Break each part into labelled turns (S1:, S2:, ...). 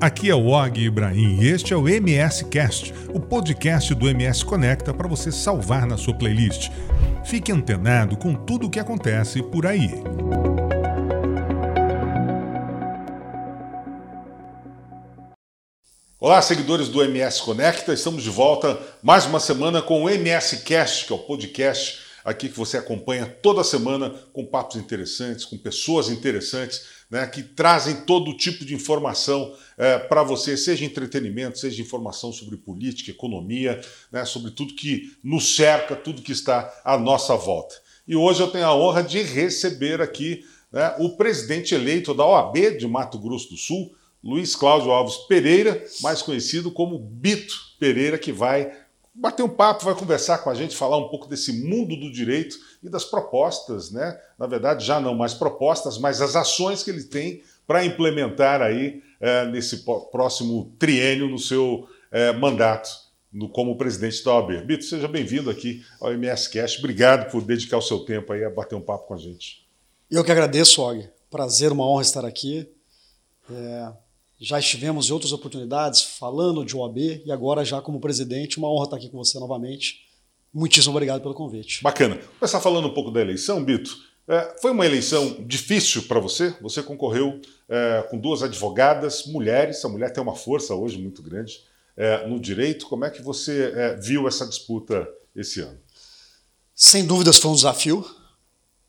S1: Aqui é o Og Ibrahim e este é o MS Cast, o podcast do MS Conecta para você salvar na sua playlist. Fique antenado com tudo o que acontece por aí. Olá, seguidores do MS Conecta, estamos de volta mais uma semana com o MS Cast, que é o podcast aqui que você acompanha toda semana com papos interessantes, com pessoas interessantes né, que trazem todo tipo de informação é, para você, seja entretenimento, seja informação sobre política, economia, né, sobre tudo que nos cerca, tudo que está à nossa volta. E hoje eu tenho a honra de receber aqui né, o presidente eleito da OAB de Mato Grosso do Sul, Luiz Cláudio Alves Pereira, mais conhecido como Bito Pereira, que vai bater um papo, vai conversar com a gente, falar um pouco desse mundo do direito e das propostas, né? Na verdade, já não mais propostas, mas as ações que ele tem para implementar aí é, nesse próximo triênio no seu é, mandato no, como presidente da OAB. Bito, seja bem-vindo aqui ao MS Cast. Obrigado por dedicar o seu tempo aí a bater um papo com a gente.
S2: Eu que agradeço, Og. Prazer, uma honra estar aqui. É já estivemos em outras oportunidades falando de OAB e agora já como presidente, uma honra estar aqui com você novamente. Muitíssimo obrigado pelo convite.
S1: Bacana. Vou começar falando um pouco da eleição, Bito. É, foi uma eleição difícil para você? Você concorreu é, com duas advogadas, mulheres. A mulher tem uma força hoje muito grande é, no direito. Como é que você é, viu essa disputa esse ano?
S2: Sem dúvidas foi um desafio.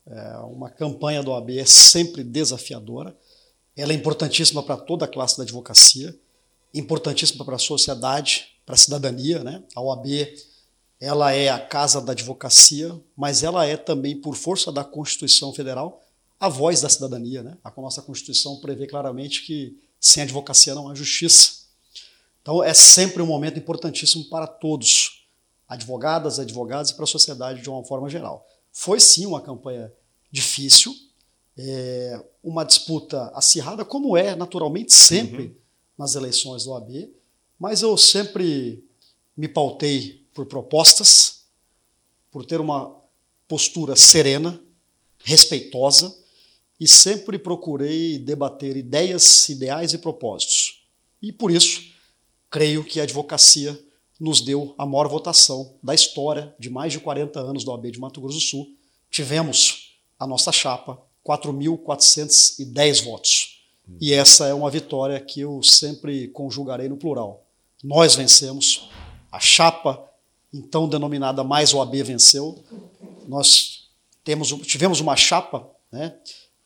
S2: É, uma campanha do OAB é sempre desafiadora. Ela é importantíssima para toda a classe da advocacia, importantíssima para a sociedade, para a cidadania. Né? A OAB ela é a casa da advocacia, mas ela é também, por força da Constituição Federal, a voz da cidadania. Né? A nossa Constituição prevê claramente que sem advocacia não há justiça. Então é sempre um momento importantíssimo para todos, advogadas, advogados e para a sociedade de uma forma geral. Foi sim uma campanha difícil, é, uma disputa acirrada, como é naturalmente sempre uhum. nas eleições do OAB, mas eu sempre me pautei por propostas, por ter uma postura serena, respeitosa e sempre procurei debater ideias, ideais e propósitos. E por isso, creio que a advocacia nos deu a maior votação da história de mais de 40 anos do OAB de Mato Grosso do Sul. Tivemos a nossa chapa 4.410 votos. E essa é uma vitória que eu sempre conjugarei no plural. Nós vencemos, a chapa, então denominada Mais OAB, venceu. Nós temos, tivemos uma chapa né,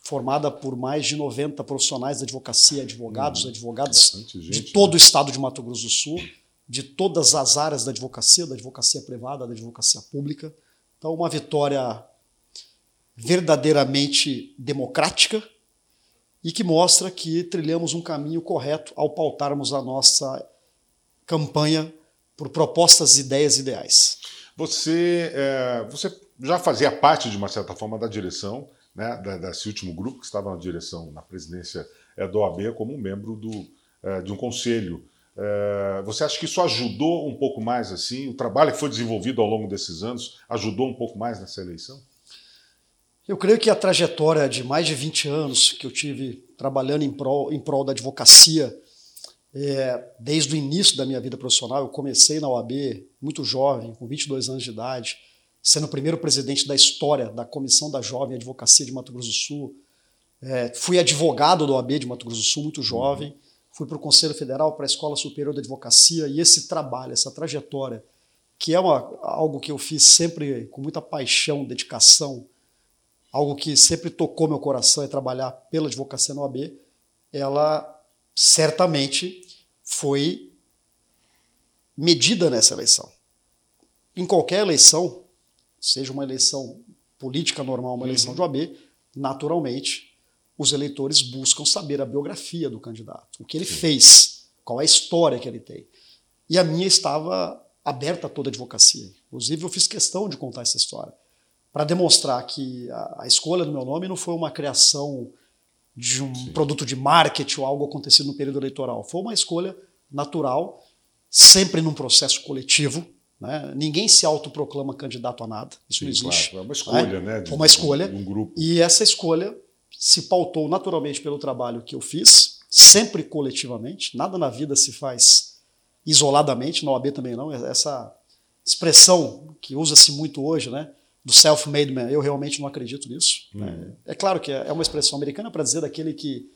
S2: formada por mais de 90 profissionais da advocacia, advogados, uhum. advogadas gente, de todo né? o estado de Mato Grosso do Sul, de todas as áreas da advocacia, da advocacia privada, da advocacia pública. Então, uma vitória verdadeiramente democrática e que mostra que trilhamos um caminho correto ao pautarmos a nossa campanha por propostas, ideias ideais.
S1: Você, é, você já fazia parte, de uma certa forma, da direção né, desse último grupo que estava na direção, na presidência é, do OAB, como membro do, é, de um conselho. É, você acha que isso ajudou um pouco mais assim? O trabalho que foi desenvolvido ao longo desses anos ajudou um pouco mais nessa eleição?
S2: Eu creio que a trajetória de mais de 20 anos que eu tive trabalhando em prol, em prol da advocacia, é, desde o início da minha vida profissional, eu comecei na OAB muito jovem, com 22 anos de idade, sendo o primeiro presidente da história da Comissão da Jovem Advocacia de Mato Grosso do Sul. É, fui advogado da OAB de Mato Grosso do Sul, muito jovem. Fui para o Conselho Federal, para a Escola Superior da Advocacia, e esse trabalho, essa trajetória, que é uma, algo que eu fiz sempre com muita paixão, dedicação, algo que sempre tocou meu coração é trabalhar pela advocacia no OAB, ela certamente foi medida nessa eleição. Em qualquer eleição, seja uma eleição política normal, uma eleição uhum. de OAB, naturalmente os eleitores buscam saber a biografia do candidato, o que ele Sim. fez, qual é a história que ele tem. E a minha estava aberta a toda a advocacia. Inclusive, eu fiz questão de contar essa história para demonstrar que a, a, escolha do meu nome não foi uma criação de um Sim. produto de marketing ou algo acontecido no período eleitoral. Foi uma escolha natural, sempre num processo coletivo. Né? Ninguém se autoproclama candidato a nada. Isso Sim, não existe.
S1: Claro. É uma escolha, né?
S2: De, uma escolha. Um grupo. E essa escolha se pautou naturalmente pelo trabalho que eu fiz sempre coletivamente. Nada na vida se faz isoladamente, na OAB também não. Essa expressão que usa-se muito hoje, né? Do self-made man, eu realmente não acredito nisso. É, é, claro que é uma expressão americana para dizer daquele que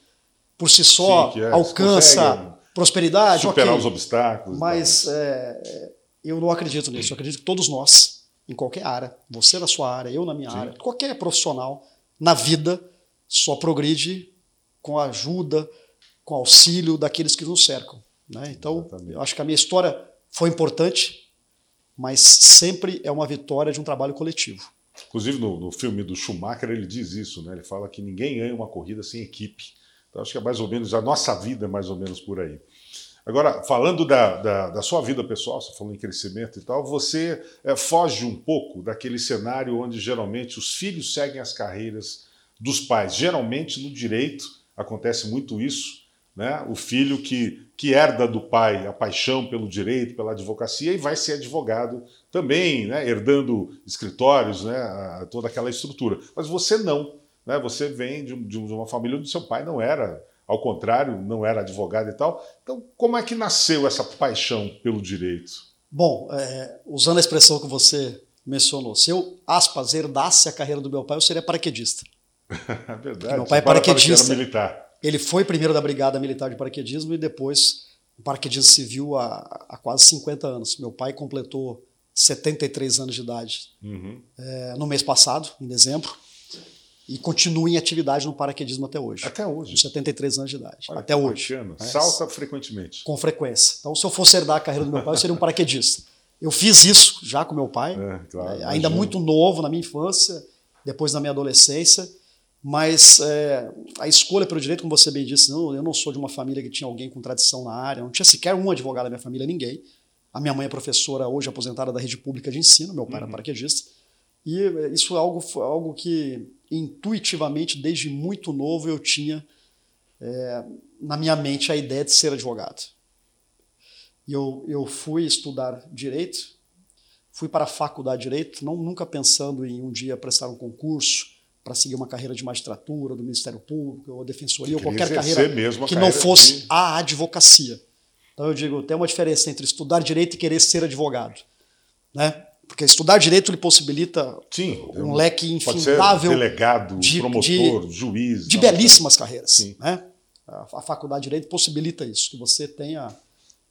S2: por si só Sim, é, alcança prosperidade.
S1: Superar okay, os obstáculos.
S2: Mas é, eu não acredito nisso. Eu acredito que todos nós, em qualquer área, você na sua área, eu na minha Sim. área, qualquer profissional na vida só progride com a ajuda, com auxílio daqueles que nos cercam. Né? Então, Exatamente. eu acho que a minha história foi importante, mas sempre é uma vitória de um trabalho coletivo.
S1: Inclusive, no, no filme do Schumacher, ele diz isso, né? ele fala que ninguém ganha uma corrida sem equipe. Então, acho que é mais ou menos, a nossa vida é mais ou menos por aí. Agora, falando da, da, da, sua vida pessoal, você falou em crescimento e tal, você é, foge um pouco daquele cenário onde geralmente os filhos seguem as carreiras dos pais. Geralmente no direito acontece muito isso, né? O filho que, que herda do pai a paixão pelo direito, pela advocacia e vai ser advogado também, né? herdando escritórios, né? toda aquela estrutura. Mas você não. Né? Você vem de, de uma família onde seu pai não era ao contrário, não era advogado e tal. Então, como é que nasceu essa paixão pelo direito?
S2: Bom, é, usando a expressão que você mencionou, se eu, aspas, herdasse a carreira do meu pai, eu seria paraquedista.
S1: Verdade.
S2: meu pai é paraquedista. Militar. Ele foi primeiro da Brigada Militar de Paraquedismo e depois paraquedismo civil há, há quase 50 anos. Meu pai completou 73 anos de idade uhum. é, no mês passado, em dezembro e continua em atividade no paraquedismo até hoje.
S1: Até hoje. Com
S2: 73 anos de idade. Olha, até hoje.
S1: Né? Salta frequentemente.
S2: Com frequência. Então, se eu fosse herdar a carreira do meu pai, eu seria um paraquedista. Eu fiz isso já com meu pai, é, claro, é, ainda muito novo na minha infância, depois na minha adolescência, mas é, a escolha pelo direito, como você bem disse, não, eu não sou de uma família que tinha alguém com tradição na área, não tinha sequer um advogado da minha família, ninguém. A minha mãe é professora, hoje aposentada da rede pública de ensino, meu pai uhum. era paraquedista. E é, isso é algo, algo que intuitivamente, desde muito novo, eu tinha é, na minha mente a ideia de ser advogado. E eu, eu fui estudar direito, fui para a faculdade de direito, não, nunca pensando em um dia prestar um concurso para seguir uma carreira de magistratura, do Ministério Público, ou defensoria, ou qualquer carreira que
S1: carreira
S2: não fosse
S1: de...
S2: a advocacia. Então eu digo, tem uma diferença entre estudar direito e querer ser advogado. Né? Porque estudar direito lhe possibilita
S1: Sim,
S2: um leque infindável.
S1: delegado, de, promotor, de, juiz.
S2: De belíssimas carreiras. Sim. Né? A, a, faculdade de direito possibilita isso, que você tenha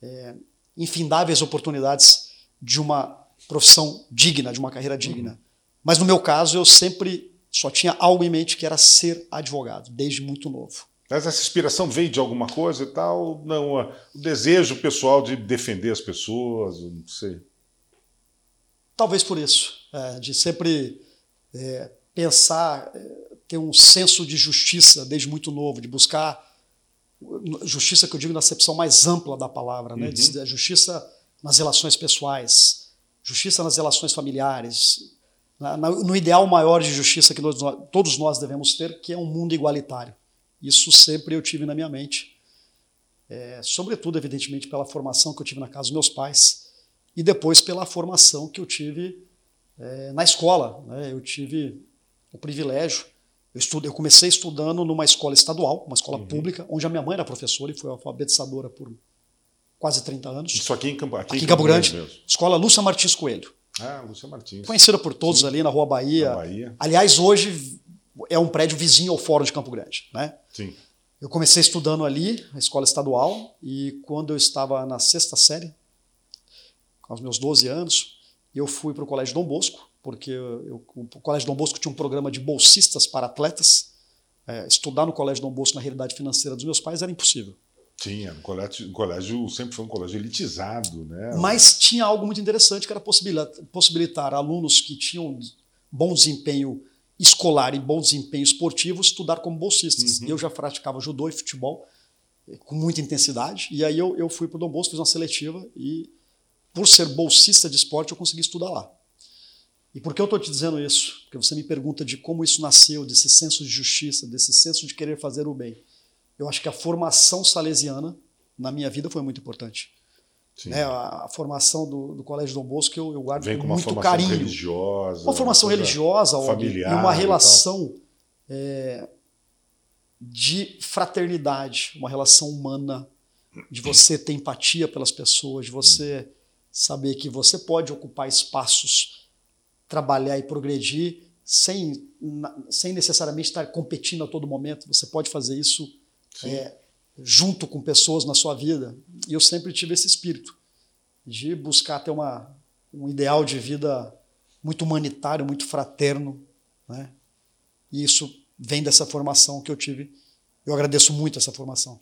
S2: é, infindáveis oportunidades de uma profissão digna, de uma carreira digna. Uhum. Mas no meu caso, eu sempre só tinha algo em mente que era ser advogado, desde muito novo.
S1: Mas essa inspiração veio de alguma coisa e tal? Não, o desejo pessoal de defender as pessoas, não sei.
S2: Talvez por isso, é, de sempre é, pensar, é, ter um senso de justiça desde muito novo, de buscar justiça que eu digo na acepção mais ampla da palavra, né? Uhum. justiça nas relações pessoais, justiça nas relações familiares, na, no ideal maior de justiça que nós, todos nós devemos ter, que é um mundo igualitário. Isso sempre eu tive na minha mente, é, sobretudo, evidentemente, pela formação que eu tive na casa dos meus pais e depois pela formação que eu tive é, na escola. Né? Eu tive o privilégio, eu, estudo, eu comecei estudando numa escola estadual, uma escola uhum. pública, onde a minha mãe era professora e foi alfabetizadora por quase 30 anos.
S1: Isso aqui em Campo,
S2: aqui aqui em Campo Grande. Grande escola Lúcia Martins Coelho.
S1: Ah, Lúcia Martins.
S2: Conhecida por todos Sim. ali na Rua Bahia.
S1: Na Bahia.
S2: Aliás, hoje é um prédio vizinho ao Fórum de Campo Grande. Né?
S1: Sim.
S2: Eu comecei estudando ali, na escola estadual, e quando eu estava na sexta série, aos meus 12 anos, eu fui para o Colégio Dom Bosco, porque eu, o Colégio Dom Bosco tinha um programa de bolsistas para atletas. É, estudar no Colégio Dom Bosco na realidade financeira dos meus pais era impossível.
S1: Tinha, um colégio, colégio sempre foi um colégio elitizado, né?
S2: Mas tinha algo muito interessante que era possibilitar, possibilitar alunos que tinham bom desempenho escolar e bom desempenho esportivo estudar como bolsistas. Uhum. Eu já praticava judô e futebol eh, com muita intensidade, e aí eu, eu fui para o Dom Bosco, fiz uma seletiva e por ser bolsista de esporte, eu consegui estudar lá. E por que eu estou te dizendo isso? Porque você me pergunta de como isso nasceu, desse senso de justiça, desse senso de querer fazer o bem. Eu acho que a formação salesiana na minha vida foi muito importante. Né, a, a, formação do, do, Colégio Dom Bosco eu, eu guardo
S1: Vem
S2: com,
S1: com
S2: muito carinho.
S1: Religiosa,
S2: uma formação religiosa,
S1: familiar,
S2: e uma relação é, de fraternidade, uma relação humana, de você ter empatia pelas pessoas, de você saber que você pode ocupar espaços, trabalhar e progredir sem, sem necessariamente estar competindo a todo momento. Você pode fazer isso é, junto com pessoas na sua vida. E eu sempre tive esse espírito de buscar ter uma, um ideal de vida muito humanitário, muito fraterno. Né? E isso vem dessa formação que eu tive. Eu agradeço muito essa formação.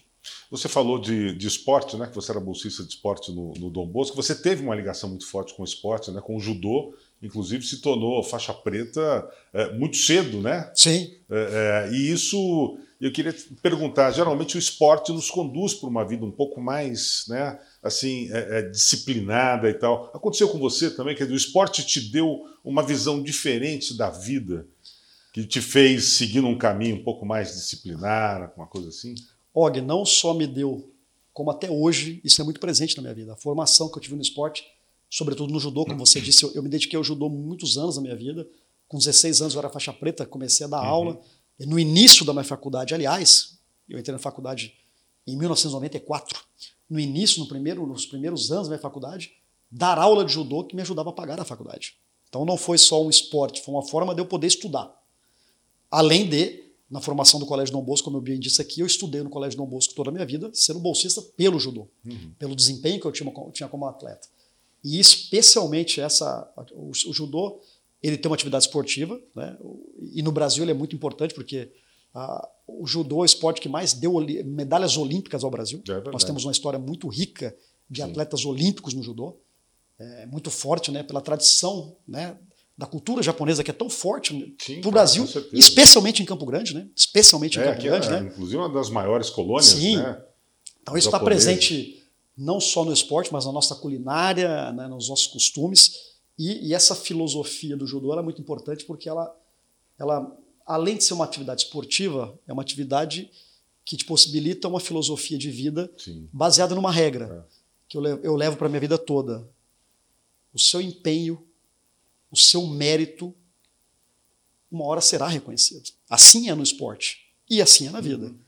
S1: Você falou de, de esporte, né? Que você era bolsista de esporte no, no Dom Bosco. Você teve uma ligação muito forte com o esporte, né? Com o judô. Inclusive se tornou faixa preta é, muito cedo, né?
S2: Sim.
S1: É, é, e isso, eu queria perguntar. Geralmente o esporte nos conduz para uma vida um pouco mais, né? Assim, é, é, disciplinada e tal. Aconteceu com você também? Quer dizer, o esporte te deu uma visão diferente da vida, que te fez seguir um caminho um pouco mais disciplinar, uma coisa assim?
S2: Og não só me deu, como até hoje, isso é muito presente na minha vida. A formação que eu tive no esporte, sobretudo no judô, como você disse, eu, eu me dediquei ao judô muitos anos na minha vida. Com 16 anos eu era faixa preta, comecei a dar uhum. aula. E no início da minha faculdade, aliás, eu entrei na faculdade em 1994. No início, no primeiro, nos primeiros anos da minha faculdade, dar aula de judô que me ajudava a pagar a faculdade. Então não foi só um esporte, foi uma forma de eu poder estudar. Além de na formação do Colégio Dom Bosco, como eu bem disse aqui, eu estudei no Colégio Dom Bosco toda a minha vida, sendo bolsista pelo judô, uhum. pelo desempenho que eu tinha, tinha, como atleta. E especialmente essa, o, o, judô, ele tem uma atividade esportiva, né? e no Brasil ele é muito importante porque a, o judô é o esporte que mais deu medalhas olímpicas ao Brasil. É Nós temos uma história muito rica de Sim. atletas olímpicos no judô, é, muito forte, né? pela tradição né? da cultura japonesa que é tão forte para o Brasil, especialmente em Campo Grande, né? Especialmente em é, Campo Grande, é,
S1: né? Inclusive uma das maiores colônias,
S2: Sim.
S1: né?
S2: Então isso está presente não só no esporte, mas na nossa culinária, né, nos nossos costumes. E, e, essa filosofia do judô é muito importante porque ela, ela, além de ser uma atividade esportiva, é uma atividade que te possibilita uma filosofia de vida Sim. baseada numa regra é. que eu levo, eu levo para minha vida toda. O seu empenho o seu mérito uma hora será reconhecido. Assim é no esporte e assim é na vida. Uhum.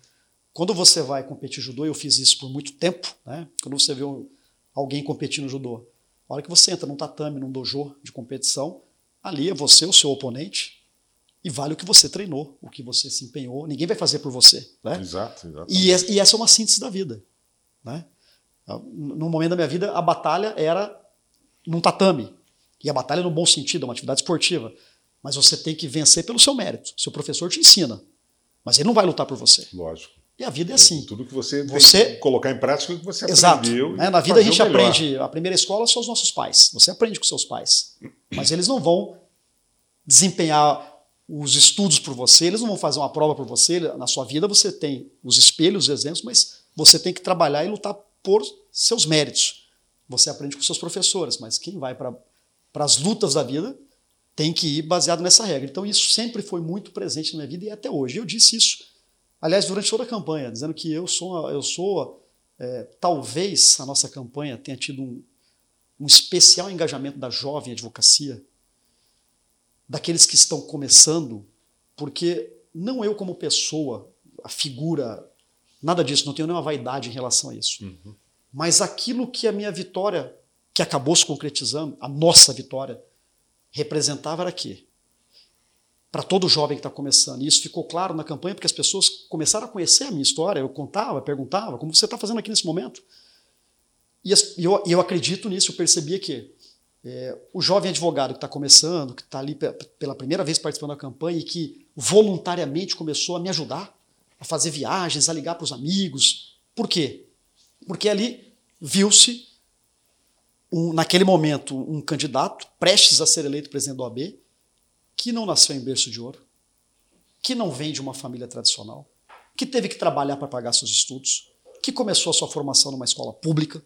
S2: Quando você vai competir judô, eu fiz isso por muito tempo, né? quando você vê alguém competir no judô, a hora que você entra num tatame, num dojo de competição, ali é você o seu oponente e vale o que você treinou, o que você se empenhou. Ninguém vai fazer por você. Né?
S1: Exato, exato.
S2: E, e essa é uma síntese da vida. Né? No momento da minha vida, a batalha era num tatame. E a batalha no bom sentido, é uma atividade esportiva. Mas você tem que vencer pelo seu mérito. Seu professor te ensina. Mas ele não vai lutar por você.
S1: Lógico.
S2: E a vida é assim.
S1: Tudo que você, você... colocar em prática o que você
S2: Exato.
S1: aprendeu.
S2: Né? Na vida a gente aprende. A primeira escola são os nossos pais. Você aprende com seus pais. Mas eles não vão desempenhar os estudos por você, eles não vão fazer uma prova por você. Na sua vida você tem os espelhos, os exemplos, mas você tem que trabalhar e lutar por seus méritos. Você aprende com seus professores, mas quem vai para para as lutas da vida, tem que ir baseado nessa regra. Então isso sempre foi muito presente na minha vida e até hoje. Eu disse isso, aliás, durante toda a campanha, dizendo que eu sou, eu sou é, talvez a nossa campanha tenha tido um, um especial engajamento da jovem advocacia, daqueles que estão começando, porque não eu como pessoa, a figura, nada disso, não tenho nenhuma vaidade em relação a isso. Uhum. Mas aquilo que a minha vitória que acabou se concretizando, a nossa vitória, representava era quê? Para todo jovem que está começando. E isso ficou claro na campanha, porque as pessoas começaram a conhecer a minha história. Eu contava, perguntava, como você está fazendo aqui nesse momento? E eu, eu acredito nisso, eu percebia que é, o jovem advogado que está começando, que está ali pela primeira vez participando da campanha e que voluntariamente começou a me ajudar a fazer viagens, a ligar para os amigos. Por quê? Porque ali viu-se um, naquele momento, um candidato prestes a ser eleito presidente do OAB, que não nasceu em berço de ouro, que não vem de uma família tradicional, que teve que trabalhar para pagar seus estudos, que começou a sua formação numa escola pública,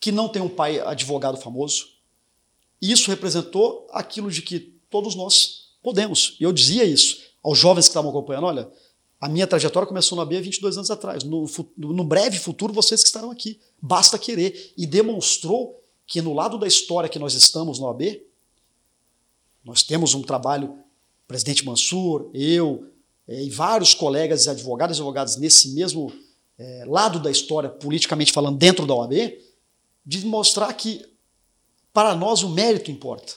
S2: que não tem um pai advogado famoso. E isso representou aquilo de que todos nós podemos. E eu dizia isso aos jovens que estavam acompanhando: olha, a minha trajetória começou na BIA 22 anos atrás. No, no, breve futuro, vocês que estarão aqui. Basta querer. E demonstrou que no lado da história que nós estamos no AB, nós temos um trabalho, presidente Mansur, eu, é, e vários colegas advogados e advogados nesse mesmo é, lado da história, politicamente falando, dentro da OAB, de mostrar que para nós o mérito importa.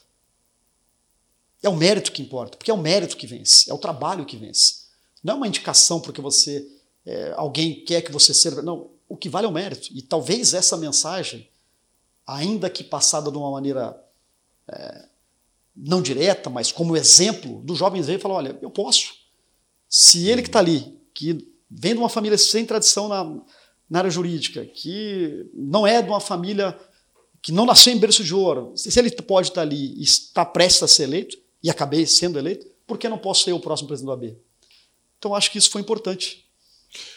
S2: É o mérito que importa, porque é o mérito que vence, é o trabalho que vence. Não é uma indicação porque você é, alguém quer que você seja. Não, o que vale é o mérito. E talvez essa mensagem, ainda que passada de uma maneira é, não direta, mas como exemplo, dos jovens veio e olha, eu posso. Se ele que está ali, que vem de uma família sem tradição na, na área jurídica, que não é de uma família que não nasceu em berço de ouro, se ele pode estar ali e está prestes a ser eleito, e acabei sendo eleito, por que não posso ser o próximo presidente do AB? Então acho que isso foi importante.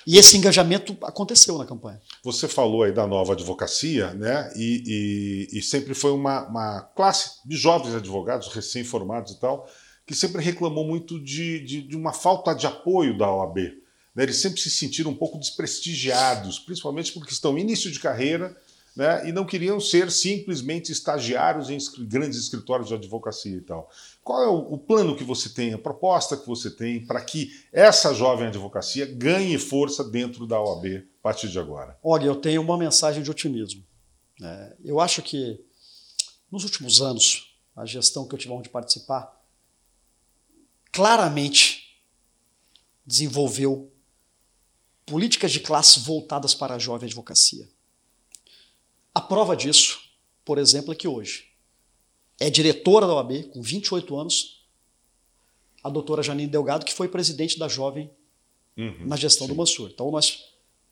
S2: E esse engajamento aconteceu na campanha.
S1: Você falou aí da nova advocacia, né? E, e, e sempre foi uma, uma, classe de jovens advogados, recém-formados e tal, que sempre reclamou muito de, de, de uma falta de apoio da OAB. Né? Eles sempre se sentiram um pouco desprestigiados, principalmente porque estão início de carreira né, e não queriam ser simplesmente estagiários em grandes escritórios de advocacia e tal. Qual é o, o plano que você tem, a proposta que você tem para que essa jovem advocacia ganhe força dentro da OAB a partir de agora?
S2: Olha, eu tenho uma mensagem de otimismo. É, eu acho que nos últimos anos, a gestão que eu tive onde participar, claramente desenvolveu políticas de classe voltadas para a jovem advocacia. A prova disso, por exemplo, é que hoje é diretora da OAB, com 28 anos, a doutora Janine Delgado, que foi presidente da Jovem uhum, na gestão sim. do Mansur. Então nós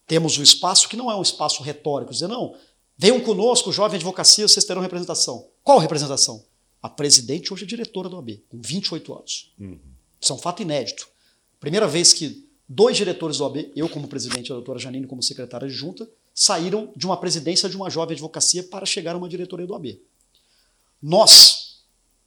S2: temos um espaço que não é um espaço retórico, dizer, não, venham conosco, jovem advocacia, vocês terão representação. Qual representação? A presidente hoje é diretora da OAB, com 28 anos. Uhum. Isso é um fato inédito. Primeira vez que dois diretores da OAB, eu como presidente e a doutora Janine como secretária de junta, saíram de uma presidência de uma jovem advocacia para chegar a uma diretoria do OAB. Nós,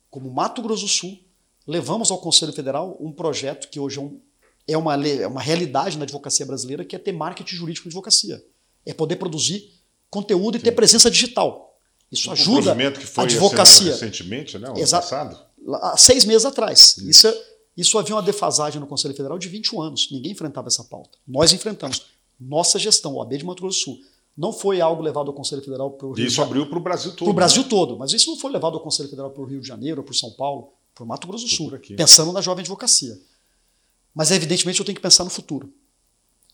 S2: como Mato Grosso do Sul, levamos ao Conselho Federal um projeto que hoje é, um, é, uma, é uma realidade na advocacia brasileira, que é ter marketing jurídico de advocacia. É poder produzir conteúdo e ter presença digital. Isso um ajuda que foi a advocacia.
S1: recentemente, né? Ano passado?
S2: Há seis meses atrás. Isso. Isso, é, isso havia uma defasagem no Conselho Federal de 21 anos. Ninguém enfrentava essa pauta. Nós enfrentamos. Nossa gestão, o AB de Mato Grosso do Sul. Não foi algo levado ao Conselho Federal para o
S1: Rio Isso abriu para o Brasil todo. Para
S2: o Brasil né? todo, mas isso não foi levado ao Conselho Federal para o Rio de Janeiro, para o São Paulo, para o Mato Grosso do Sul, pensando na jovem advocacia. Mas evidentemente eu tenho que pensar no futuro.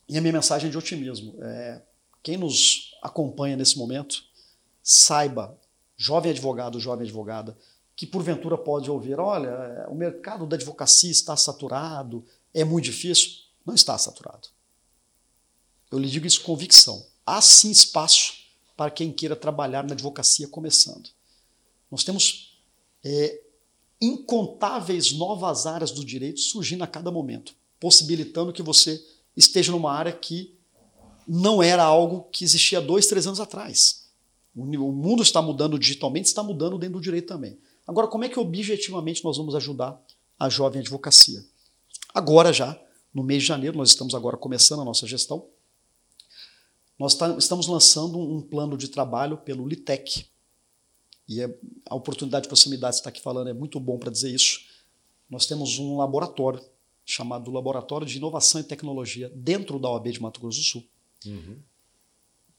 S2: E a minha mensagem é de otimismo. É, quem nos acompanha nesse momento, saiba, jovem advogado, jovem advogada, que porventura pode ouvir: olha, é, o mercado da advocacia está saturado, é muito difícil. Não está saturado. Eu lhe digo isso com convicção há sim espaço para quem queira trabalhar na advocacia começando. Nós temos é, incontáveis novas áreas do direito surgindo a cada momento, possibilitando que você esteja numa área que não era algo que existia dois, três anos atrás. O mundo está mudando digitalmente, está mudando dentro do direito também. Agora, como é que objetivamente nós vamos ajudar a jovem advocacia? Agora já, no mês de janeiro, nós estamos agora começando a nossa gestão, nós tá, estamos lançando um plano de trabalho pelo LITEC. E é, a oportunidade que você me dá de estar aqui falando é muito bom para dizer isso. Nós temos um laboratório chamado Laboratório de Inovação e Tecnologia dentro da OAB de Mato Grosso do Sul. Uhum.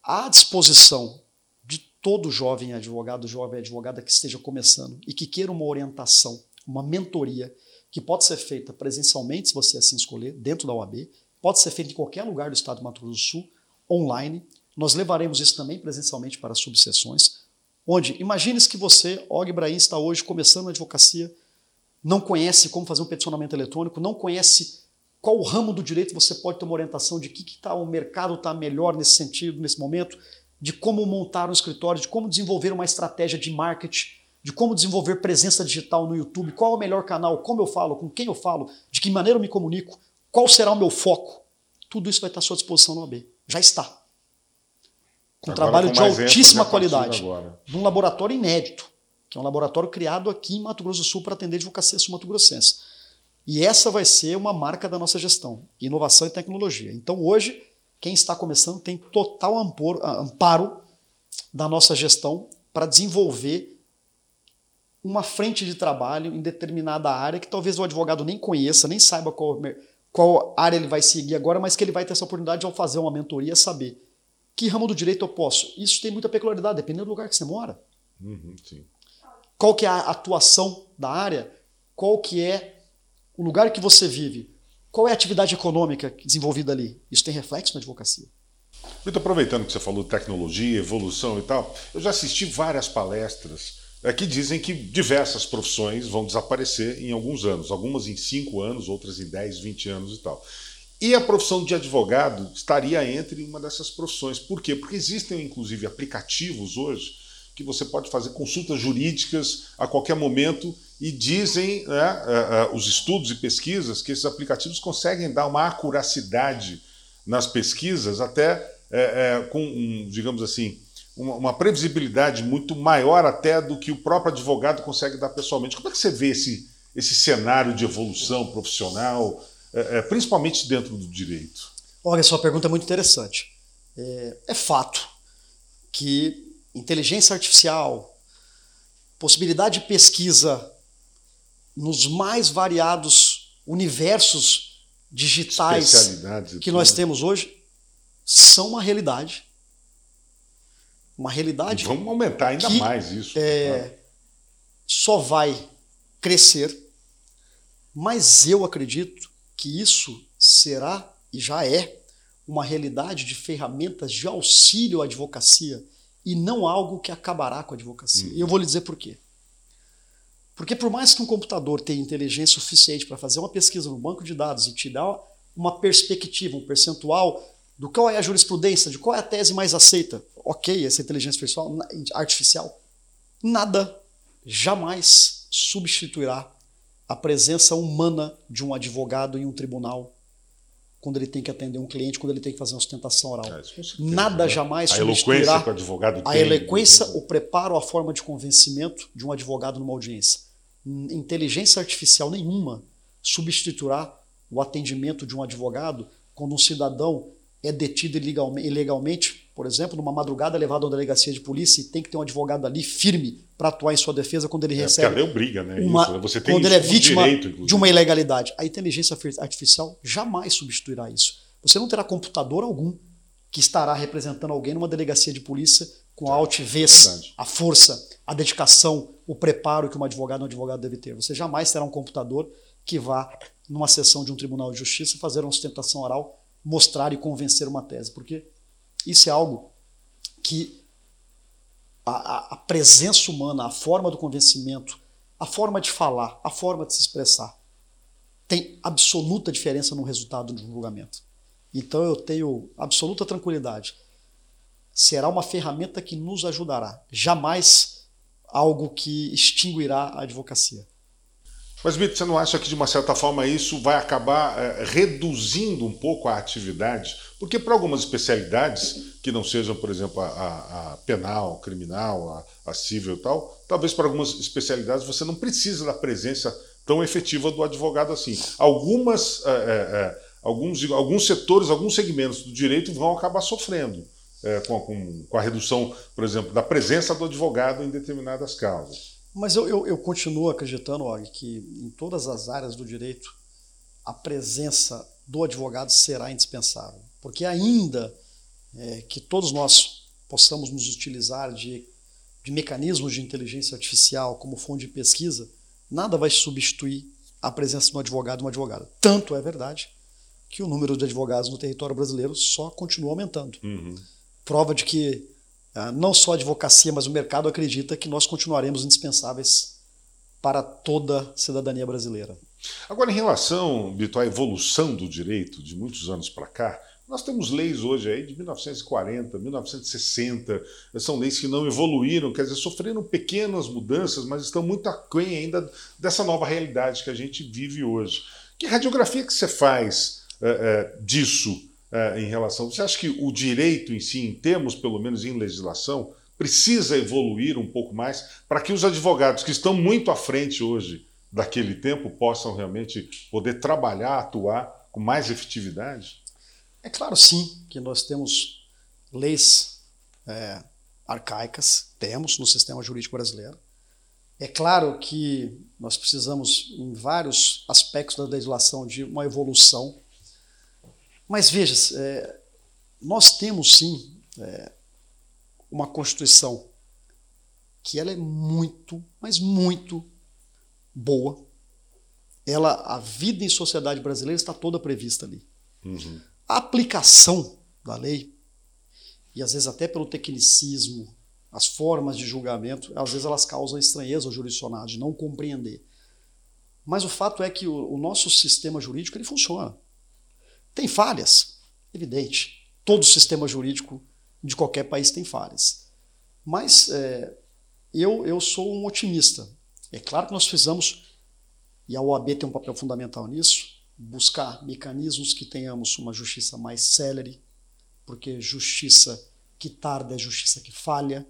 S2: À disposição de todo jovem advogado, jovem advogada que esteja começando e que queira uma orientação, uma mentoria, que pode ser feita presencialmente, se você assim escolher, dentro da OAB, pode ser feita em qualquer lugar do estado de Mato Grosso do Sul, online. Nós levaremos isso também presencialmente para subseções, onde imagine-se que você, Og Ibrahim, está hoje começando a advocacia, não conhece como fazer um peticionamento eletrônico, não conhece qual ramo do direito você pode ter uma orientação de que, que tá, o mercado está melhor nesse sentido, nesse momento, de como montar um escritório, de como desenvolver uma estratégia de marketing, de como desenvolver presença digital no YouTube, qual é o melhor canal, como eu falo, com quem eu falo, de que maneira eu me comunico, qual será o meu foco. Tudo isso vai estar à sua disposição no AB já está. Com agora trabalho de altíssima qualidade. Num laboratório inédito, que é um laboratório criado aqui em Mato Grosso do Sul para atender advocacia sul-mato-grossense. E essa vai ser uma marca da nossa gestão, inovação e tecnologia. Então hoje, quem está começando tem total amparo da nossa gestão para desenvolver uma frente de trabalho em determinada área que talvez o advogado nem conheça, nem saiba qual, qual área ele vai seguir agora, mas que ele vai ter essa oportunidade ao fazer uma mentoria, saber que ramo do direito eu posso. Isso tem muita peculiaridade, dependendo do lugar que você mora.
S1: Uhum,
S2: qual que é a atuação da área, qual que é o lugar que você vive, qual é a atividade econômica desenvolvida ali. Isso tem reflexo na advocacia.
S1: Muito aproveitando que você falou de tecnologia, evolução e tal, eu já assisti várias palestras é, que dizem que diversas profissões vão desaparecer em alguns anos, algumas em 5 anos, outras em 10, 20 anos e tal. E a profissão de advogado estaria entre uma dessas profissões. Por quê? Porque existem, inclusive, aplicativos hoje que você pode fazer consultas jurídicas a qualquer momento e dizem né, uh, uh, os estudos e pesquisas que esses aplicativos conseguem dar uma acuracidade nas pesquisas até uh, com, um, digamos assim, uma, uma, previsibilidade muito maior até do que o próprio advogado consegue dar pessoalmente. Como é que você vê esse, esse cenário de evolução profissional, principalmente dentro do direito?
S2: Olha, sua pergunta é muito interessante. É, é fato que inteligência artificial, possibilidade de pesquisa nos mais variados universos digitais que nós temos hoje são uma realidade. Uma realidade.
S1: E vamos aumentar ainda mais isso.
S2: É, claro. Só vai crescer, mas eu acredito que isso será e já é uma realidade de ferramentas de auxílio à advocacia e não algo que acabará com a advocacia. E eu vou lhe dizer por quê. Porque por mais que um computador tenha inteligência suficiente para fazer uma pesquisa no banco de dados e te dar uma perspectiva, um percentual do qual é a jurisprudência, de qual é a tese mais aceita, ok, essa inteligência artificial, nada jamais substituirá a presença humana de um advogado em um tribunal quando ele tem que atender um cliente, quando ele tem que fazer uma sustentação oral. É, Nada né? jamais
S1: a substituirá que o advogado
S2: a
S1: tem,
S2: eloquência, o preparo, a forma de convencimento de um advogado numa audiência. Inteligência artificial nenhuma substituirá o atendimento de um advogado quando um cidadão é detido ilegalmente, por exemplo, numa madrugada levado a uma delegacia de polícia e tem que ter um advogado ali firme para atuar em sua defesa quando ele é, recebe.
S1: Porque a lei obriga, né?
S2: Uma,
S1: isso,
S2: né?
S1: Você tem
S2: quando ele é vítima direito, de uma ilegalidade. A inteligência artificial jamais substituirá isso. Você não terá computador algum que estará representando alguém numa delegacia de polícia com a altivez, é a força, a dedicação, o preparo que um advogado um advogado deve ter. Você jamais terá um computador que vá numa sessão de um tribunal de justiça fazer uma sustentação oral, mostrar e convencer uma tese, porque isso é algo que a, a, presença humana, a forma do convencimento, a forma de falar, a forma de se expressar, tem absoluta diferença no resultado de um julgamento. Então eu tenho absoluta tranquilidade. Será uma ferramenta que nos ajudará, jamais algo que extinguirá a advocacia.
S1: Mas, Vitor, você não acha que, de uma certa forma, isso vai acabar é, reduzindo um pouco a atividade? Porque, para algumas especialidades, que não sejam, por exemplo, a, a, a penal, criminal, a, a civil e tal, talvez para algumas especialidades você não precisa da presença tão efetiva do advogado assim. Algumas, é, é, alguns, alguns setores, alguns segmentos do direito vão acabar sofrendo. Com, com, com a redução, por exemplo, da presença do advogado em determinadas causas.
S2: Mas eu, eu, eu continuo acreditando, Og, que em todas as áreas do direito a presença do advogado será indispensável. Porque ainda é, que todos nós possamos nos utilizar de, de mecanismos de inteligência artificial como fonte de pesquisa, nada vai substituir a presença de um advogado e uma advogada. Tanto é verdade que o número de advogados no território brasileiro só continua aumentando.
S1: Uhum.
S2: Prova de que não só a advocacia, mas o mercado acredita que nós continuaremos indispensáveis para toda a cidadania brasileira.
S1: Agora, em relação, Bito, à evolução do direito de muitos anos para cá, nós temos leis hoje aí de 1940, 1960, são leis que não evoluíram, quer dizer, sofreram pequenas mudanças, mas estão muito aquém ainda dessa nova realidade que a gente vive hoje. Que radiografia que você faz é, é, disso? É, em relação. Você acha que o direito em si, em termos, pelo menos em legislação, precisa evoluir um pouco mais para que os advogados que estão muito à frente hoje daquele tempo possam realmente poder trabalhar, atuar com mais efetividade?
S2: É claro, sim, que nós temos leis é, arcaicas, temos no sistema jurídico brasileiro, É claro que nós precisamos, em vários aspectos da legislação, de uma evolução. Mas veja, é, nós temos sim é, uma Constituição que ela é muito, mas muito boa. Ela, a vida em sociedade brasileira está toda prevista ali. Uhum. A aplicação da lei, e às vezes até pelo tecnicismo, as formas de julgamento, às vezes elas causam estranheza ao jurisdicionado, de não compreender. Mas o fato é que o, o nosso sistema jurídico ele funciona. Tem falhas, evidente. Todo sistema jurídico de qualquer país tem falhas. Mas é, eu, eu sou um otimista. É claro que nós precisamos, e a OAB tem um papel fundamental nisso, buscar mecanismos que tenhamos uma justiça mais célere, porque justiça que tarda é justiça que falha.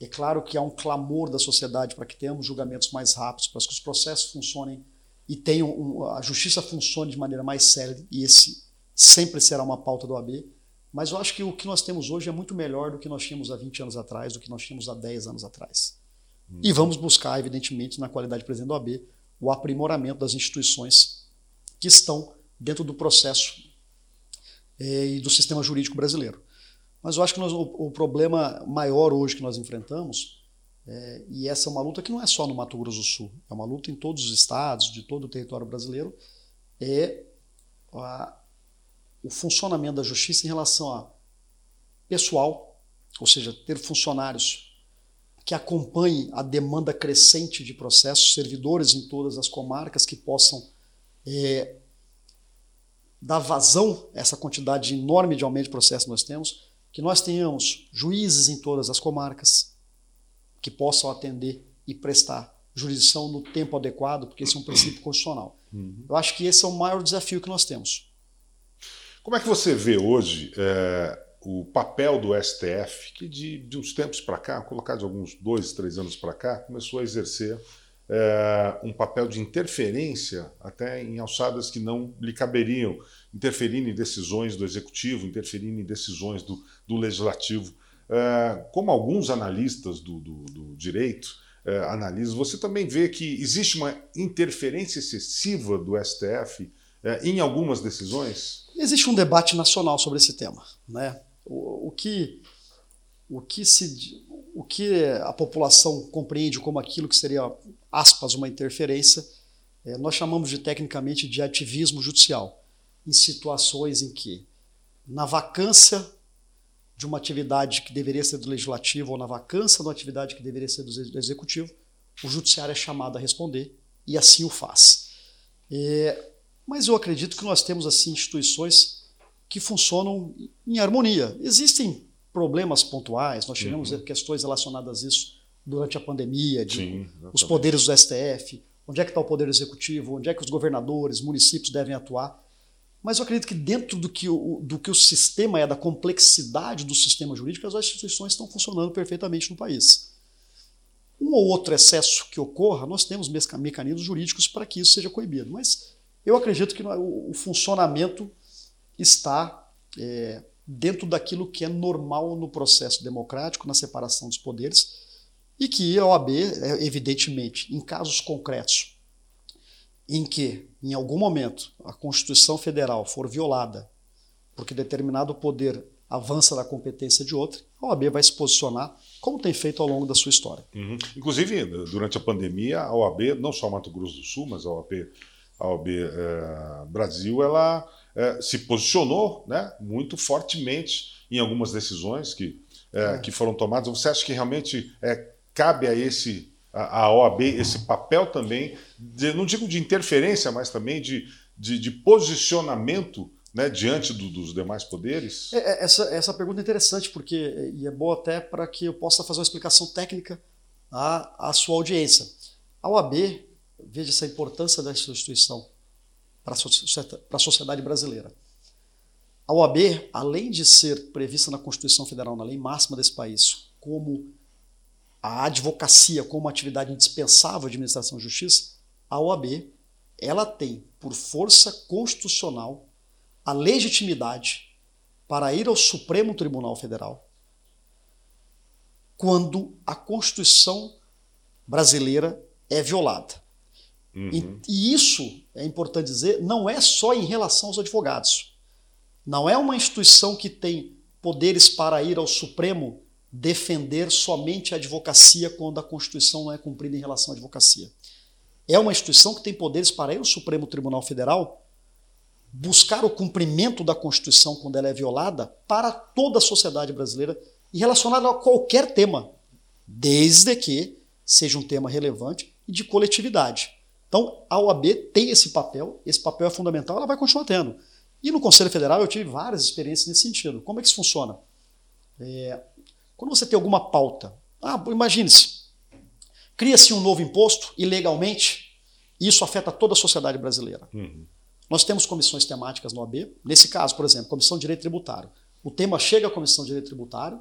S2: É claro que há um clamor da sociedade para que tenhamos julgamentos mais rápidos, para que os processos funcionem e tenham um, a justiça funcione de maneira mais célere, e esse sempre será uma pauta do OAB. Mas eu acho que o que nós temos hoje é muito melhor do que nós tínhamos há 20 anos atrás, do que nós tínhamos há 10 anos atrás. Hum. E vamos buscar, evidentemente, na qualidade de presidente da OAB, o aprimoramento das instituições que estão dentro do processo é, e do sistema jurídico brasileiro. Mas eu acho que nós, o, o, problema maior hoje que nós enfrentamos, é, e essa é uma luta que não é só no Mato Grosso do Sul, é uma luta em todos os estados, de todo o território brasileiro, é a, o funcionamento da justiça em relação a pessoal, ou seja, ter funcionários que acompanhem a demanda crescente de processos, servidores em todas as comarcas que possam é, dar vazão a essa quantidade enorme de aumento de processos que nós temos, que nós tenhamos juízes em todas as comarcas que possam atender e prestar jurisdição no tempo adequado, porque esse é um princípio constitucional. Uhum. Eu acho que esse é o maior desafio que nós temos.
S1: Como é que você vê hoje é, o papel do STF, que de, de uns tempos para cá, colocar de alguns dois, três anos para cá, começou a exercer é, um papel de interferência até em alçadas que não lhe caberiam, interferindo em decisões do executivo, interferindo em decisões do, do legislativo. É, como alguns analistas do, do, do direito é, analisam, você também vê que existe uma interferência excessiva do STF em algumas decisões?
S2: Existe um debate nacional sobre esse tema. Né? O, o que, o que se o que a população compreende como aquilo que seria, aspas, uma interferência, é, nós chamamos de tecnicamente de ativismo judicial, em situações em que, na vacância de uma atividade que deveria ser do legislativo ou na vacância de uma atividade que deveria ser do executivo, o judiciário é chamado a responder e assim o faz. É, mas eu acredito que nós temos assim instituições que funcionam em harmonia. Existem problemas pontuais, nós tivemos uhum. questões relacionadas a isso durante a pandemia, de Sim, os poderes do STF, onde é que está o poder executivo, onde é que os governadores, municípios devem atuar. Mas eu acredito que dentro do que o, do que o sistema é, da complexidade do sistema jurídico, as instituições estão funcionando perfeitamente no país. Um ou outro excesso que ocorra, nós temos mecanismos jurídicos para que isso seja coibido. Mas eu acredito que o funcionamento está é, dentro daquilo que é normal no processo democrático, na separação dos poderes, e que a OAB, é, evidentemente, em casos concretos em que, em algum momento, a Constituição Federal for violada porque determinado poder avança da competência de outro, a OAB vai se posicionar como tem feito ao longo da sua história.
S1: Uhum. Inclusive, durante a pandemia, a OAB, não só Mato Grosso do Sul, mas a OAB, a OAB é, Brasil, ela é, se posicionou né, muito fortemente em algumas decisões que, é, é. que foram tomadas. Você acha que realmente cabe a esse a, a OAB esse papel também, de, não digo de interferência, mas também de, de, de posicionamento né, diante do, dos demais poderes?
S2: É, é, essa, essa pergunta é interessante, porque e é boa até para que eu possa fazer uma explicação técnica à, à sua audiência. A OAB, veja essa importância dessa instituição para a sociedade brasileira. A OAB, além de ser prevista na Constituição Federal, na lei máxima desse país, como a advocacia como atividade indispensável de administração de justiça, a OAB ela tem, por força constitucional, a legitimidade para ir ao Supremo Tribunal Federal quando a Constituição brasileira é violada. Uhum. E, e isso, é importante dizer, não é só em relação aos advogados. Não é uma instituição que tem poderes para ir ao Supremo defender somente a advocacia quando a Constituição não é cumprida em relação à advocacia. É uma instituição que tem poderes para ir ao Supremo Tribunal Federal buscar o cumprimento da Constituição quando ela é violada para toda a sociedade brasileira e relacionada a qualquer tema, desde que seja um tema relevante e de coletividade. Então, a OAB tem esse papel, esse papel é fundamental, ela vai continuar tendo. E no Conselho Federal eu tive várias experiências nesse sentido. Como é que isso funciona? É, quando você tem alguma pauta, ah, imagine-se, cria-se um novo imposto ilegalmente, e isso afeta toda a sociedade brasileira. Uhum. Nós temos comissões temáticas no AB. Nesse caso, por exemplo, Comissão de Direito Tributário. O tema chega à Comissão de Direito Tributário,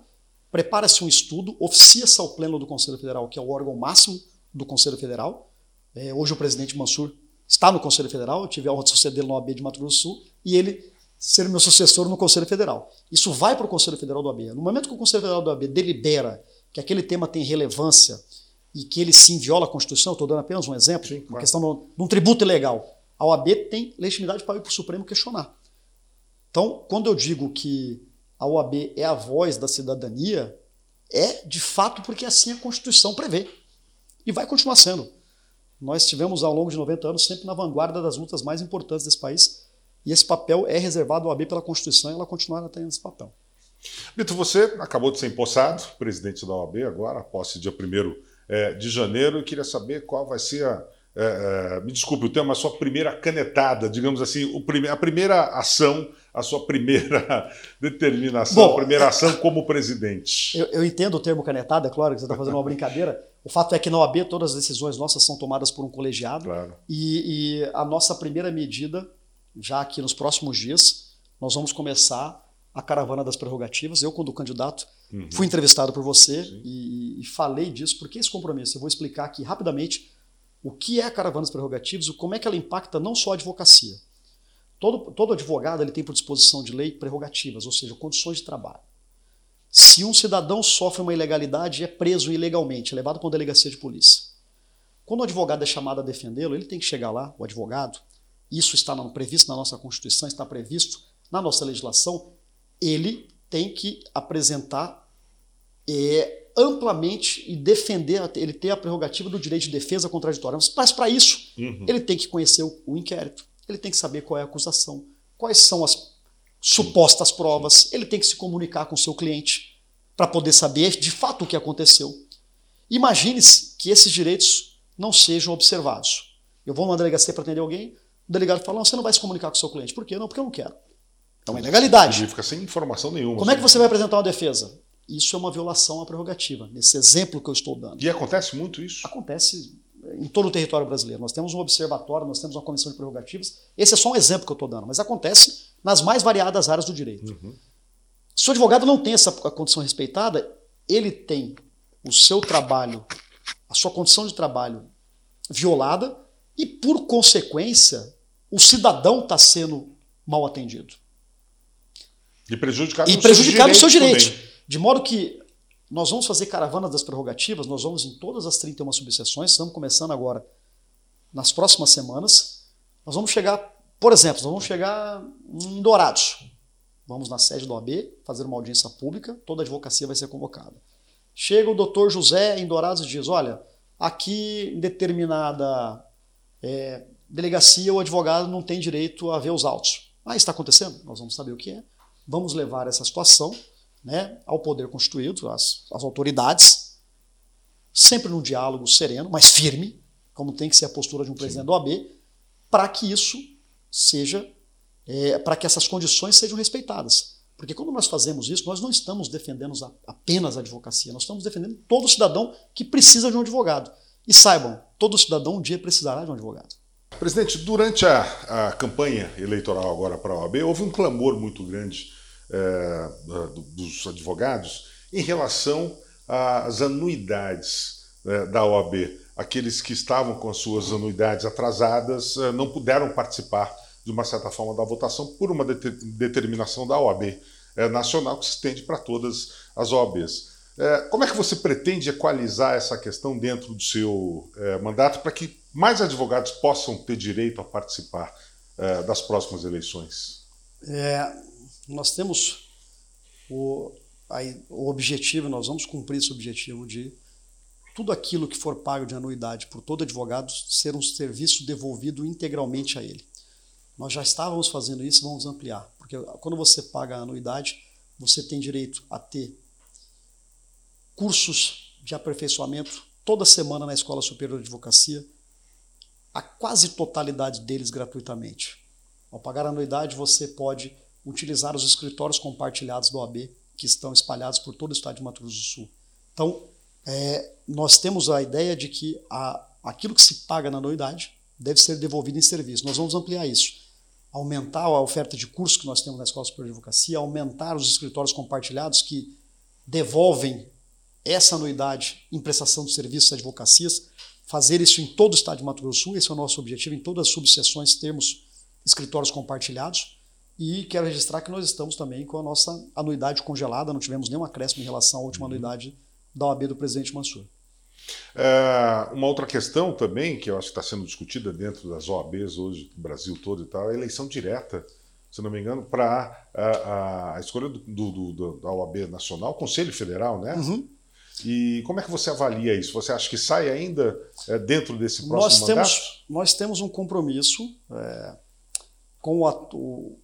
S2: prepara-se um estudo, oficia-se ao Pleno do Conselho Federal, que é o órgão máximo do Conselho Federal. É, hoje o presidente Mansur está no Conselho Federal, eu tive a honra de suceder no AB de Mato Grosso do Sul, e ele ser meu sucessor no Conselho Federal. Isso vai para o Conselho Federal do AB. No momento que o Conselho Federal do AB delibera que aquele tema tem relevância e que ele sim viola a Constituição, estou dando apenas um exemplo, sim, claro. uma questão de um tributo ilegal a OAB tem legitimidade para ir para o Supremo questionar. Então, quando eu digo que a OAB é a voz da cidadania, é de fato porque assim a Constituição prevê. E vai continuar sendo. Nós estivemos ao longo de 90 anos sempre na vanguarda das lutas mais importantes desse país, e esse papel é reservado à OAB pela Constituição e ela continuará tendo esse papel.
S1: Vitor, você acabou de ser empossado, presidente da OAB agora, posse dia 1 eh, de janeiro, e queria saber qual vai ser a é, me desculpe o termo, a sua primeira canetada, digamos assim, a primeira ação, a sua primeira determinação, Bom, a primeira ação como presidente.
S2: Eu, eu entendo o termo canetada, é claro que você está fazendo uma brincadeira. O fato é que na OAB todas as decisões nossas são tomadas por um colegiado claro. e, e a nossa primeira medida, já aqui nos próximos dias, nós vamos começar a caravana das prerrogativas. Eu, quando candidato, uhum. fui entrevistado por você e, e, falei disso. Por que esse compromisso? Eu vou explicar aqui rapidamente o que é a caravana das prerrogativas e como é que ela impacta não só a advocacia. Todo, todo advogado ele tem por disposição de lei prerrogativas, ou seja, condições de trabalho. Se um cidadão sofre uma ilegalidade e é preso ilegalmente, é levado para uma delegacia de polícia. Quando o advogado é chamado a defendê-lo, ele tem que chegar lá, o advogado, isso está previsto na nossa Constituição, está previsto na nossa legislação, ele tem que apresentar é, amplamente e defender, ele ter a prerrogativa do direito de defesa contraditória. Mas para isso, uhum. ele tem que conhecer o, o, inquérito, ele tem que saber qual é a acusação, quais são as supostas provas, ele tem que se comunicar com o seu cliente para poder saber de fato o que aconteceu. Imagine-se que esses direitos não sejam observados. Eu vou numa delegacia para atender alguém, o delegado fala: não, você não vai se comunicar com o seu cliente. Por quê? Não, porque eu não quero. É uma ilegalidade.
S1: Ele fica sem informação nenhuma.
S2: Como é que você vai apresentar uma defesa? Isso é uma violação à prerrogativa, nesse exemplo que eu estou dando.
S1: E acontece muito isso?
S2: Acontece em todo o território brasileiro. Nós temos um observatório, nós temos uma comissão de prerrogativas. Esse é só um exemplo que eu estou dando, mas acontece nas mais variadas áreas do direito. Uhum. Se o advogado não tem essa condição respeitada, ele tem o seu trabalho, a sua condição de trabalho violada e, por consequência, o cidadão está sendo mal atendido.
S1: E prejudicado,
S2: e prejudicado o seu direito. De modo que nós vamos fazer caravanas das prerrogativas, nós vamos em todas as 31 subseções, estamos começando agora nas próximas semanas. Nós vamos chegar, por exemplo, nós vamos chegar em Dourados. Vamos na sede do OAB fazer uma audiência pública, toda a advocacia vai ser convocada. Chega o doutor José em Dourados e diz: olha, aqui em determinada é, delegacia o advogado não tem direito a ver os autos. Ah, está acontecendo? Nós vamos saber o que é. Vamos levar essa situação né, ao poder constituído, às, às autoridades, sempre num diálogo sereno, mas firme, como tem que ser a postura de um presidente Sim. da OAB, para que isso seja, é, para que essas condições sejam respeitadas. Porque quando nós fazemos isso, nós não estamos defendendo apenas a advocacia, nós estamos defendendo todo cidadão que precisa de um advogado. E saibam, todo cidadão um dia precisará de um advogado.
S1: Presidente, durante a, a campanha eleitoral agora para a OAB, houve um clamor muito grande é, dos advogados em relação às anuidades é, da OAB. Aqueles que estavam com as suas anuidades atrasadas é, não puderam participar, de uma certa forma, da votação por uma determinação da OAB nacional que se estende para todas as OABs. É, como é que você pretende equalizar essa questão dentro do seu é, mandato para que mais advogados possam ter direito a participar é, das próximas eleições?
S2: É, nós temos o, aí, o objetivo, nós vamos cumprir esse objetivo de tudo aquilo que for pago de anuidade por todo advogado ser um serviço devolvido integralmente a ele. Nós já estávamos fazendo isso, vamos ampliar, porque quando você paga a anuidade, você tem direito a ter cursos de aperfeiçoamento toda semana na Escola Superior de Advocacia, a quase totalidade deles gratuitamente. Ao pagar a anuidade, você pode utilizar os escritórios compartilhados do OAB que estão espalhados por todo o estado de Mato Grosso do Sul. Então, é, nós temos a ideia de que a, aquilo que se paga na anuidade deve ser devolvido em serviço. Nós vamos ampliar isso. Aumentar a oferta de cursos que nós temos na Escola Superior de Advocacia, aumentar os escritórios compartilhados que devolvem essa anuidade em prestação de serviços de advocacias, fazer isso em todo o estado de Mato Grosso do Sul, esse é o nosso objetivo, em todas as subseções termos escritórios compartilhados. E quero registrar que nós estamos também com a nossa anuidade congelada, não tivemos nenhum acréscimo em relação à última uhum. anuidade da OAB do presidente Mansur.
S1: É, uma outra questão também, que eu acho que está sendo discutida dentro das OABs hoje, no Brasil todo e tal, é a eleição direta, se não me engano, para a, a, escolha do, do, do, da OAB Nacional, Conselho Federal, né? Uhum. E como é que você avalia isso? Você acha que sai ainda é, dentro desse próximo
S2: nós
S1: mandato?
S2: Temos, nós temos um compromisso é, com a, o,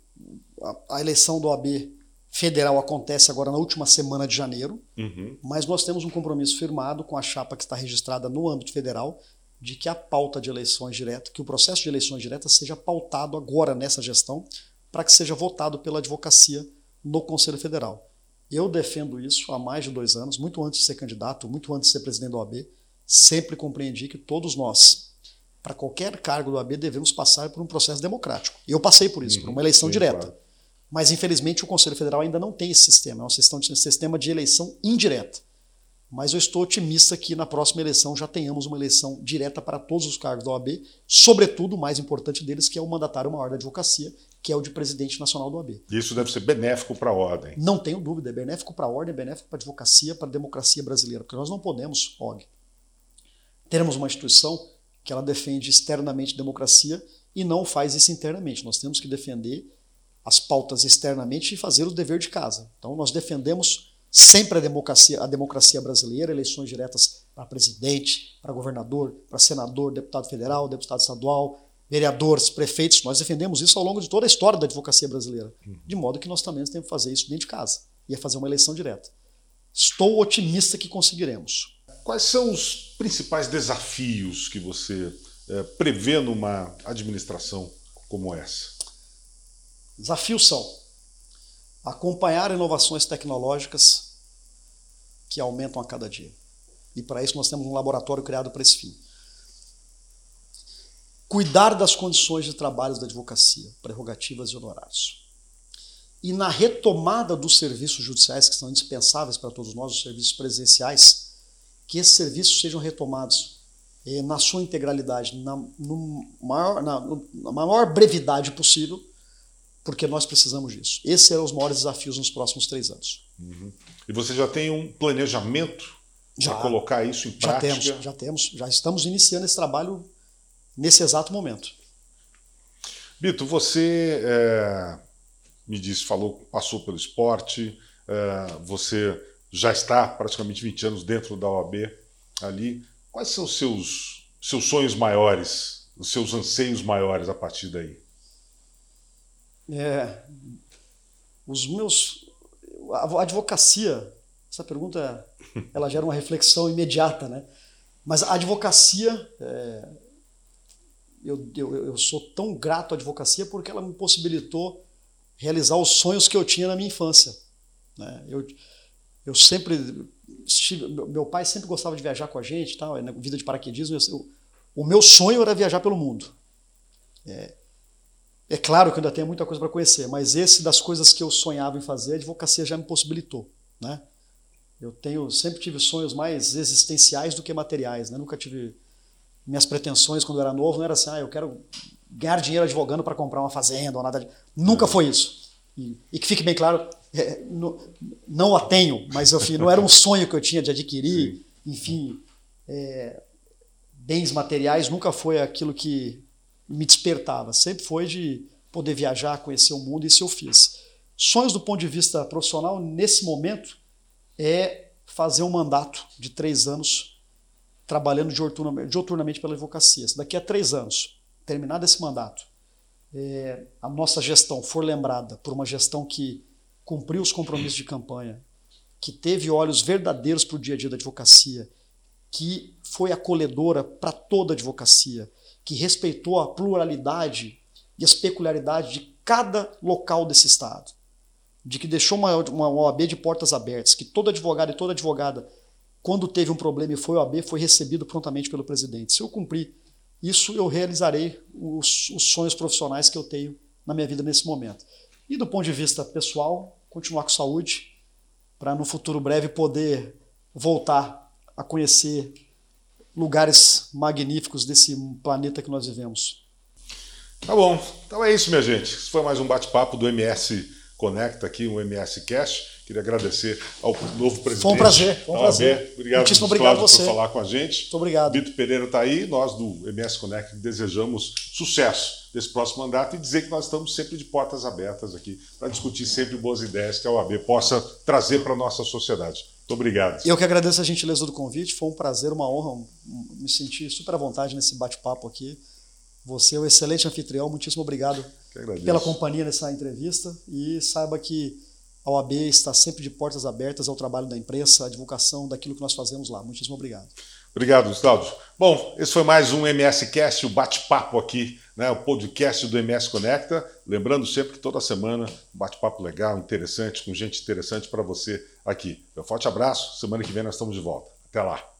S2: a, a eleição do OAB federal acontece agora na última semana de janeiro, uhum. mas nós temos um compromisso firmado com a chapa que está registrada no âmbito federal de que a pauta de eleições diretas, que o processo de eleições diretas seja pautado agora nessa gestão, para que seja votado pela advocacia no Conselho Federal. Eu defendo isso há mais de dois anos, muito antes de ser candidato, muito antes de ser presidente da OAB, sempre compreendi que todos nós, para qualquer cargo do OAB, devemos passar por um processo democrático. E eu passei por isso, uhum, por uma eleição sim, direta. Claro. Mas, infelizmente, o Conselho Federal ainda não tem esse sistema, é um sistema de, sistema de eleição indireta. Mas eu estou otimista que na próxima eleição já tenhamos uma eleição direta para todos os cargos da OAB, sobretudo o mais importante deles, que é o mandatário maior da advocacia, que é o de presidente nacional do OAB.
S1: Isso deve ser benéfico para a ordem.
S2: Não tenho dúvida, é benéfico para a ordem, é benéfico para a advocacia, para a democracia brasileira, porque nós não podemos, Og, termos uma instituição que ela defende externamente democracia e não faz isso internamente. Nós temos que defender as pautas externamente e fazer o dever de casa. Então, nós defendemos sempre a democracia, a democracia brasileira, eleições diretas para presidente, para governador, para senador, deputado federal, deputado estadual, vereadores, prefeitos. Nós defendemos isso ao longo de toda a história da advocacia brasileira. De modo que nós também temos que fazer isso dentro de casa e é fazer uma eleição direta. Estou otimista que conseguiremos.
S1: Quais são os principais desafios que você é, prevê numa administração como essa?
S2: Desafios são acompanhar inovações tecnológicas que aumentam a cada dia. E para isso nós temos um laboratório criado para esse fim. Cuidar das condições de trabalho da advocacia, prerrogativas e honorários. E na retomada dos serviços judiciais, que são indispensáveis para todos nós, os serviços presenciais, que esses serviços sejam retomados eh, na sua integralidade, na, maior, na, na maior brevidade possível, porque nós precisamos disso. Esses serão os maiores desafios nos próximos três anos.
S1: Uhum. E você já tem um planejamento para colocar isso em prática?
S2: Já temos, já temos, já estamos iniciando esse trabalho nesse exato momento.
S1: Bito, você é, me disse, falou, passou pelo esporte, é, você já está praticamente 20 anos dentro da OAB ali. Quais são os seus, seus sonhos maiores, os seus anseios maiores a partir daí?
S2: É, os meus. A advocacia, essa pergunta ela gera uma reflexão imediata, né? Mas a advocacia, é, eu, eu, eu sou tão grato à advocacia porque ela me possibilitou realizar os sonhos que eu tinha na minha infância. Né? Eu, eu sempre estive, meu pai sempre gostava de viajar com a gente, tal, na vida de paraquedismo. Eu, o meu sonho era viajar pelo mundo. É, é claro que eu ainda tenho muita coisa para conhecer, mas esse das coisas que eu sonhava em fazer, a advocacia já me possibilitou, né? Eu tenho sempre tive sonhos mais existenciais do que materiais, né? Nunca tive minhas pretensões quando eu era novo, não era assim, ah, eu quero ganhar dinheiro advogando para comprar uma fazenda ou nada. De... Nunca foi isso. E, e, que fique bem claro, é, não, não a tenho, mas enfim, não era um sonho que eu tinha de adquirir, enfim, é, bens materiais nunca foi aquilo que me despertava, sempre foi de poder viajar, conhecer o mundo, e isso eu fiz. Sonhos do ponto de vista profissional, nesse momento, é fazer um mandato de três anos trabalhando dioturnamente pela advocacia. Daqui a três anos, terminado esse mandato, é, a nossa gestão for lembrada por uma gestão que cumpriu os compromissos de campanha, que teve olhos verdadeiros para o dia a dia da advocacia, que foi acolhedora para toda a advocacia, que respeitou a pluralidade e as peculiaridades de cada local desse Estado, de que deixou uma, uma OAB de portas abertas, que todo advogado e toda advogada, quando teve um problema e foi OAB, foi recebido prontamente pelo presidente. Se eu cumprir isso, eu realizarei os, os sonhos profissionais que eu tenho na minha vida nesse momento. E do ponto de vista pessoal, continuar com saúde, para no futuro breve poder voltar a conhecer lugares magníficos desse planeta que nós vivemos.
S1: Tá bom. Então é isso, minha gente. Esse foi mais um bate-papo do MS Conecta aqui, um MS Cash. Queria agradecer ao novo presidente.
S2: Foi um prazer. Foi um prazer.
S1: Obrigado, Muitíssimo obrigado você. por falar com a gente.
S2: Muito obrigado.
S1: Bito Pereira está aí. Nós do MS Connect desejamos sucesso desse próximo mandato e dizer que nós estamos sempre de portas abertas aqui para discutir sempre boas ideias que a OAB possa trazer para a nossa sociedade. Muito obrigado.
S2: Eu que agradeço a gentileza do convite. Foi um prazer, uma honra. Me senti super à vontade nesse bate-papo aqui. Você é um excelente anfitrião. Muitíssimo obrigado pela companhia nessa entrevista. E saiba que a OAB está sempre de portas abertas ao trabalho da imprensa, à divulgação daquilo que nós fazemos lá. Muitíssimo obrigado.
S1: Obrigado, Gustavo. Bom, esse foi mais um MS Cast, o bate-papo aqui, né, o podcast do MS Conecta. Lembrando sempre que toda semana um bate-papo legal, interessante, com gente interessante para você aqui. Um forte abraço. Semana que vem nós estamos de volta. Até lá.